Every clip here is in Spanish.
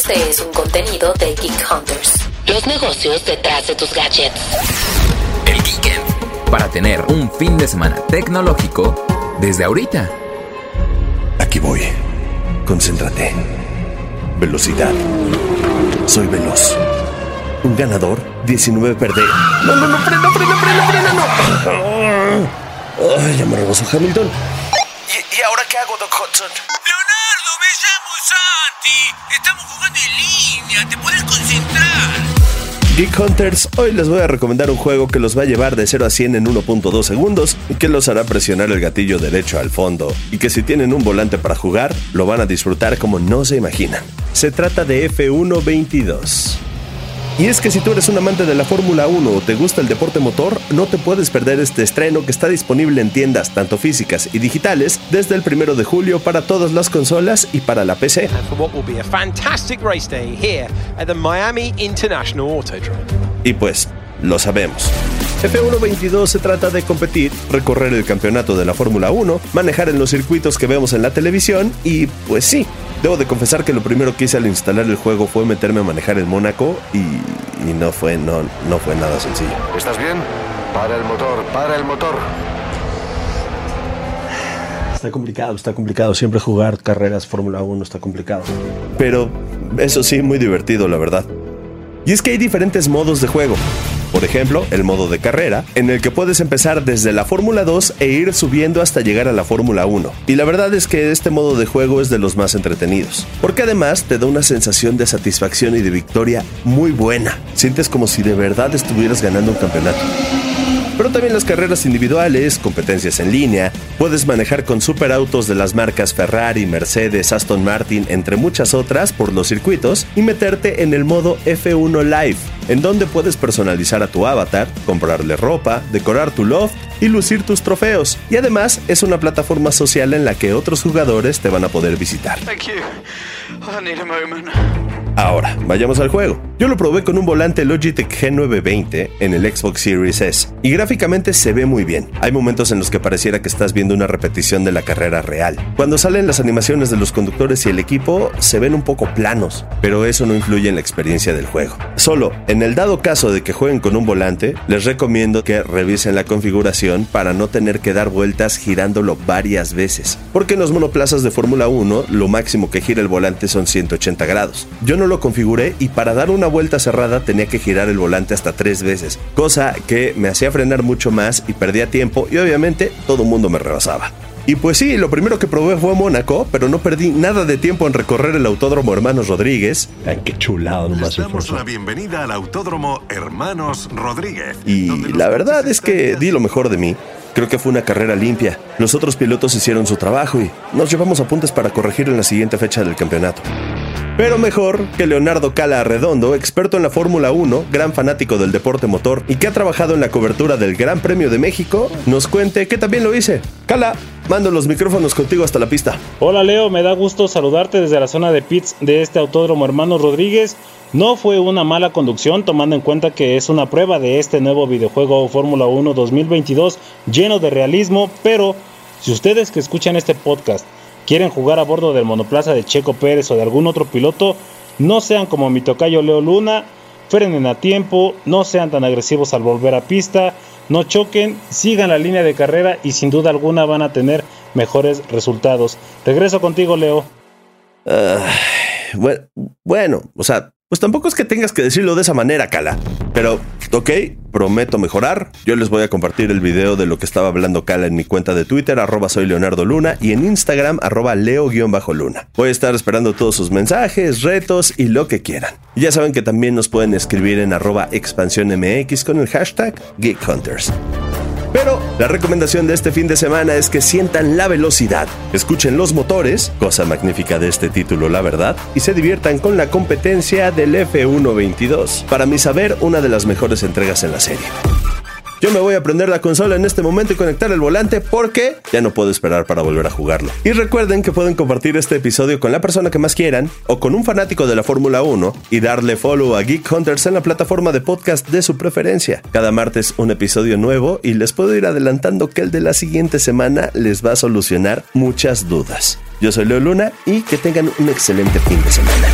Este es un contenido de Geek Hunters. Los negocios detrás de tus gadgets. El Geekend. Para tener un fin de semana tecnológico desde ahorita. Aquí voy. Concéntrate. Velocidad. Soy veloz. Un ganador, 19 perder. No, no, no, frena, frena, frena, frena, no. Ay, ya me rebozo Hamilton. ¿Y, ¿Y, ahora qué hago, Doc Hudson? Llamo Santi. Estamos jugando en línea. ¿Te puedes concentrar? Geek Hunters, hoy les voy a recomendar un juego que los va a llevar de 0 a 100 en 1.2 segundos y que los hará presionar el gatillo derecho al fondo y que si tienen un volante para jugar, lo van a disfrutar como no se imaginan. Se trata de F122. Y es que si tú eres un amante de la Fórmula 1 o te gusta el deporte motor, no te puedes perder este estreno que está disponible en tiendas tanto físicas y digitales desde el primero de julio para todas las consolas y para la PC. Y pues, lo sabemos. F122 se trata de competir, recorrer el campeonato de la Fórmula 1, manejar en los circuitos que vemos en la televisión y pues sí, Debo de confesar que lo primero que hice al instalar el juego fue meterme a manejar en Mónaco y, y, no, fue, no, no fue nada sencillo. ¿Estás bien? Para el motor, para el motor. Está complicado, está complicado. Siempre jugar carreras Fórmula 1 está complicado. Pero eso sí, muy divertido, la verdad. Y es que hay diferentes modos de juego. Por ejemplo, el modo de carrera, en el que puedes empezar desde la Fórmula 2 e ir subiendo hasta llegar a la Fórmula 1. Y la verdad es que este modo de juego es de los más entretenidos, porque además te da una sensación de satisfacción y de victoria muy buena. Sientes como si de verdad estuvieras ganando un campeonato pero también las carreras individuales, competencias en línea, puedes manejar con superautos de las marcas Ferrari, Mercedes, Aston Martin, entre muchas otras por los circuitos y meterte en el modo F1 Live, en donde puedes personalizar a tu avatar, comprarle ropa, decorar tu loft y lucir tus trofeos. Y además es una plataforma social en la que otros jugadores te van a poder visitar. Ahora, vayamos al juego. Yo lo probé con un volante Logitech G920 en el Xbox Series S y gráficamente se ve muy bien. Hay momentos en los que pareciera que estás viendo una repetición de la carrera real. Cuando salen las animaciones de los conductores y el equipo se ven un poco planos, pero eso no influye en la experiencia del juego. Solo, en el dado caso de que jueguen con un volante, les recomiendo que revisen la configuración para no tener que dar vueltas girándolo varias veces, porque en los monoplazas de Fórmula 1 lo máximo que gira el volante son 180 grados. Yo no lo configuré y para dar una vuelta cerrada tenía que girar el volante hasta tres veces, cosa que me hacía frenar mucho más y perdía tiempo y obviamente todo el mundo me rebasaba. Y pues sí, lo primero que probé fue Mónaco, pero no perdí nada de tiempo en recorrer el Autódromo Hermanos Rodríguez. Ay, qué chulado nomás. Damos la bienvenida al Autódromo Hermanos Rodríguez. Y la verdad es que di lo mejor de mí. Creo que fue una carrera limpia. Los otros pilotos hicieron su trabajo y nos llevamos apuntes para corregir en la siguiente fecha del campeonato. Pero mejor que Leonardo Cala Arredondo, experto en la Fórmula 1, gran fanático del deporte motor y que ha trabajado en la cobertura del Gran Premio de México, nos cuente que también lo hice. Cala, mando los micrófonos contigo hasta la pista. Hola Leo, me da gusto saludarte desde la zona de pits de este autódromo Hermanos Rodríguez. No fue una mala conducción tomando en cuenta que es una prueba de este nuevo videojuego Fórmula 1 2022 lleno de realismo, pero si ustedes que escuchan este podcast quieren jugar a bordo del monoplaza de Checo Pérez o de algún otro piloto, no sean como mi tocayo Leo Luna, frenen a tiempo, no sean tan agresivos al volver a pista, no choquen, sigan la línea de carrera y sin duda alguna van a tener mejores resultados. Regreso contigo, Leo. Bueno, bueno, o sea, pues tampoco es que tengas que decirlo de esa manera, Cala. Pero, ok, prometo mejorar. Yo les voy a compartir el video de lo que estaba hablando Cala en mi cuenta de Twitter, arroba soy Leonardo Luna, y en Instagram, arroba leo-luna. Voy a estar esperando todos sus mensajes, retos y lo que quieran. Ya saben que también nos pueden escribir en arroba expansiónmx con el hashtag GeekHunters. Pero la recomendación de este fin de semana es que sientan la velocidad, escuchen los motores, cosa magnífica de este título la verdad, y se diviertan con la competencia del F122. Para mi saber, una de las mejores entregas en la serie. Yo me voy a prender la consola en este momento y conectar el volante porque ya no puedo esperar para volver a jugarlo. Y recuerden que pueden compartir este episodio con la persona que más quieran o con un fanático de la Fórmula 1 y darle follow a Geek Hunters en la plataforma de podcast de su preferencia. Cada martes un episodio nuevo y les puedo ir adelantando que el de la siguiente semana les va a solucionar muchas dudas. Yo soy Leo Luna y que tengan un excelente fin de semana.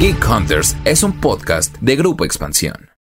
Geek Hunters es un podcast de Grupo Expansión.